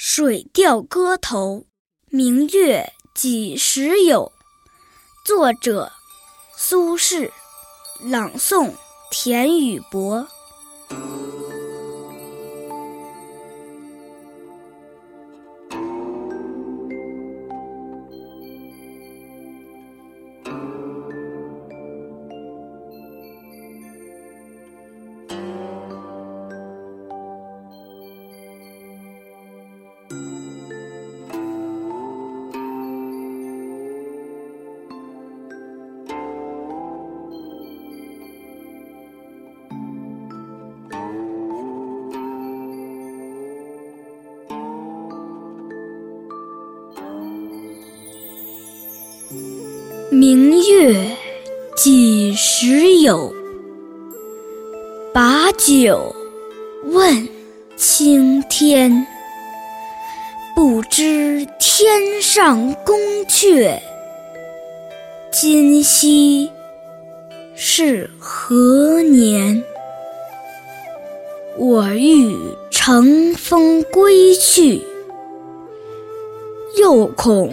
水调歌头·明月几时有？作者：苏轼。朗诵：田雨博。明月几时有？把酒问青天。不知天上宫阙，今夕是何年？我欲乘风归去，又恐。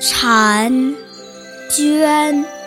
婵娟。